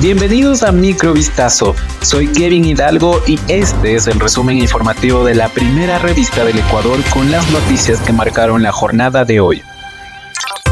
Bienvenidos a Microvistazo. Soy Kevin Hidalgo y este es el resumen informativo de la primera revista del Ecuador con las noticias que marcaron la jornada de hoy.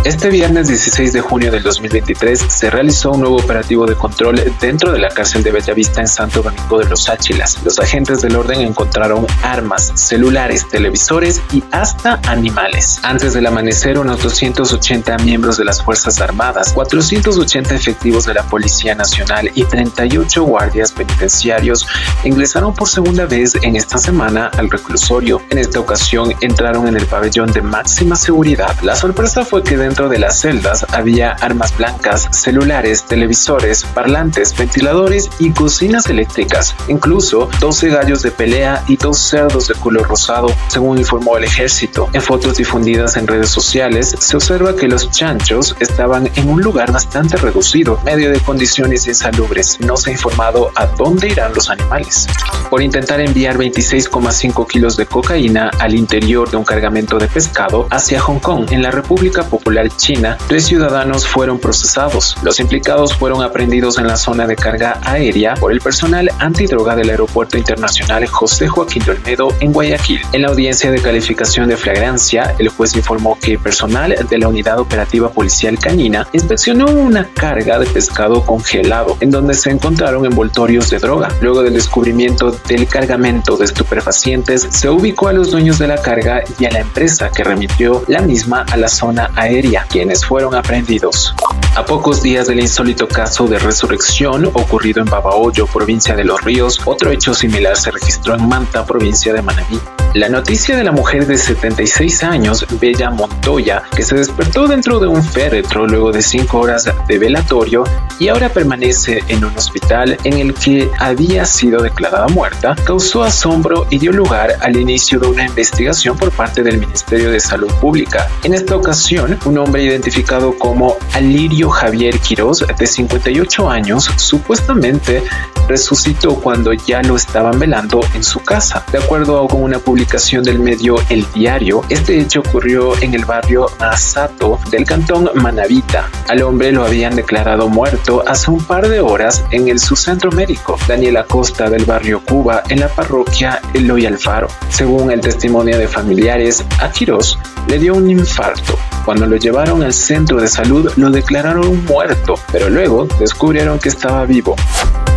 Este viernes 16 de junio del 2023 se realizó un nuevo operativo de control dentro de la cárcel de Bellavista en Santo Domingo de los Áchilas. Los agentes del orden encontraron armas, celulares, televisores y hasta animales. Antes del amanecer, unos 280 miembros de las Fuerzas Armadas, 480 efectivos de la Policía Nacional y 38 guardias penitenciarios ingresaron por segunda vez en esta semana al reclusorio. En esta ocasión entraron en el pabellón de máxima seguridad. La sorpresa fue que dentro de las celdas había armas blancas, celulares, televisores, parlantes, ventiladores y cocinas eléctricas, incluso 12 gallos de pelea y dos cerdos de color rosado, según informó el ejército. En fotos difundidas en redes sociales se observa que los chanchos estaban en un lugar bastante reducido, medio de condiciones insalubres. No se ha informado a dónde irán los animales. Por intentar enviar 26,5 kilos de cocaína al interior de un cargamento de pescado hacia Hong Kong, en la República Popular China, tres ciudadanos fueron procesados. Los implicados fueron aprendidos en la zona de carga aérea por el personal antidroga del Aeropuerto Internacional José Joaquín de Olmedo en Guayaquil. En la audiencia de calificación de flagrancia, el juez informó que personal de la Unidad Operativa Policial Canina inspeccionó una carga de pescado congelado en donde se encontraron envoltorios de droga. Luego del descubrimiento del cargamento de estupefacientes, se ubicó a los dueños de la carga y a la empresa que remitió la misma a la zona aérea quienes fueron aprendidos. A pocos días del insólito caso de resurrección ocurrido en Babahoyo, provincia de Los Ríos, otro hecho similar se registró en Manta, provincia de Manabí. La noticia de la mujer de 76 años, Bella Montoya, que se despertó dentro de un féretro luego de cinco horas de velatorio y ahora permanece en un hospital en el que había sido declarada muerta, causó asombro y dio lugar al inicio de una investigación por parte del Ministerio de Salud Pública. En esta ocasión, un hombre identificado como Alirio Javier Quiroz, de 58 años, supuestamente resucitó cuando ya lo estaban velando en su casa. De acuerdo con una publicación del medio El Diario, este hecho ocurrió en el barrio Asato del cantón Manavita. Al hombre lo habían declarado muerto hace un par de horas en el subcentro médico Daniel Acosta del barrio Cuba en la parroquia Eloy Alfaro. Según el testimonio de familiares, a Quirós le dio un infarto. Cuando lo llevaron al centro de salud lo declararon muerto, pero luego descubrieron que estaba vivo.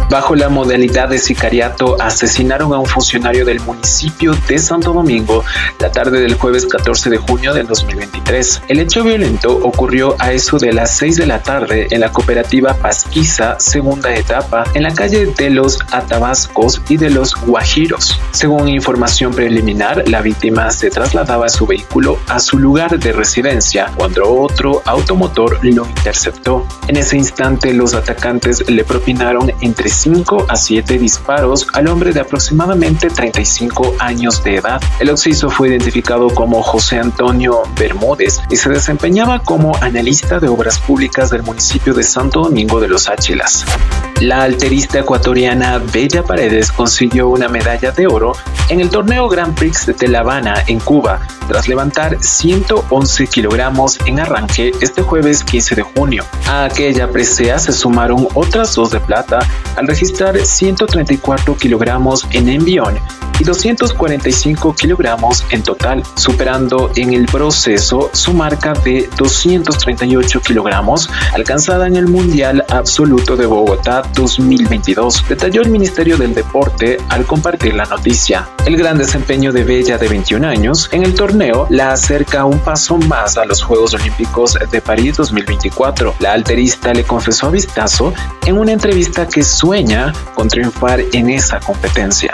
Bajo la modalidad de sicariato, asesinaron a un funcionario del municipio de Santo Domingo la tarde del jueves 14 de junio del 2023. El hecho violento ocurrió a eso de las 6 de la tarde en la cooperativa Pasquiza, segunda etapa, en la calle de los Atabascos y de los Guajiros. Según información preliminar, la víctima se trasladaba su vehículo a su lugar de residencia cuando otro automotor lo interceptó. En ese instante, los atacantes le propinaron entre 5 a 7 disparos al hombre de aproximadamente 35 años de edad. El occiso fue identificado como José Antonio Bermúdez y se desempeñaba como analista de obras públicas del municipio de Santo Domingo de los Áchilas. La alterista ecuatoriana Bella Paredes consiguió una medalla de oro en el torneo Grand Prix de La Habana en Cuba tras levantar 111 kilogramos en arranque este jueves 15 de junio. A aquella presea se sumaron otras dos de plata al registrar 134 kilogramos en envión y 245 kilogramos en total, superando en el proceso su marca de 238 kilogramos alcanzada en el Mundial Absoluto de Bogotá 2022, detalló el Ministerio del Deporte al compartir la noticia. El gran desempeño de Bella de 21 años en el torneo la acerca un paso más a los Juegos Olímpicos de París 2024. La alterista le confesó a Vistazo en una entrevista que sueña con triunfar en esa competencia.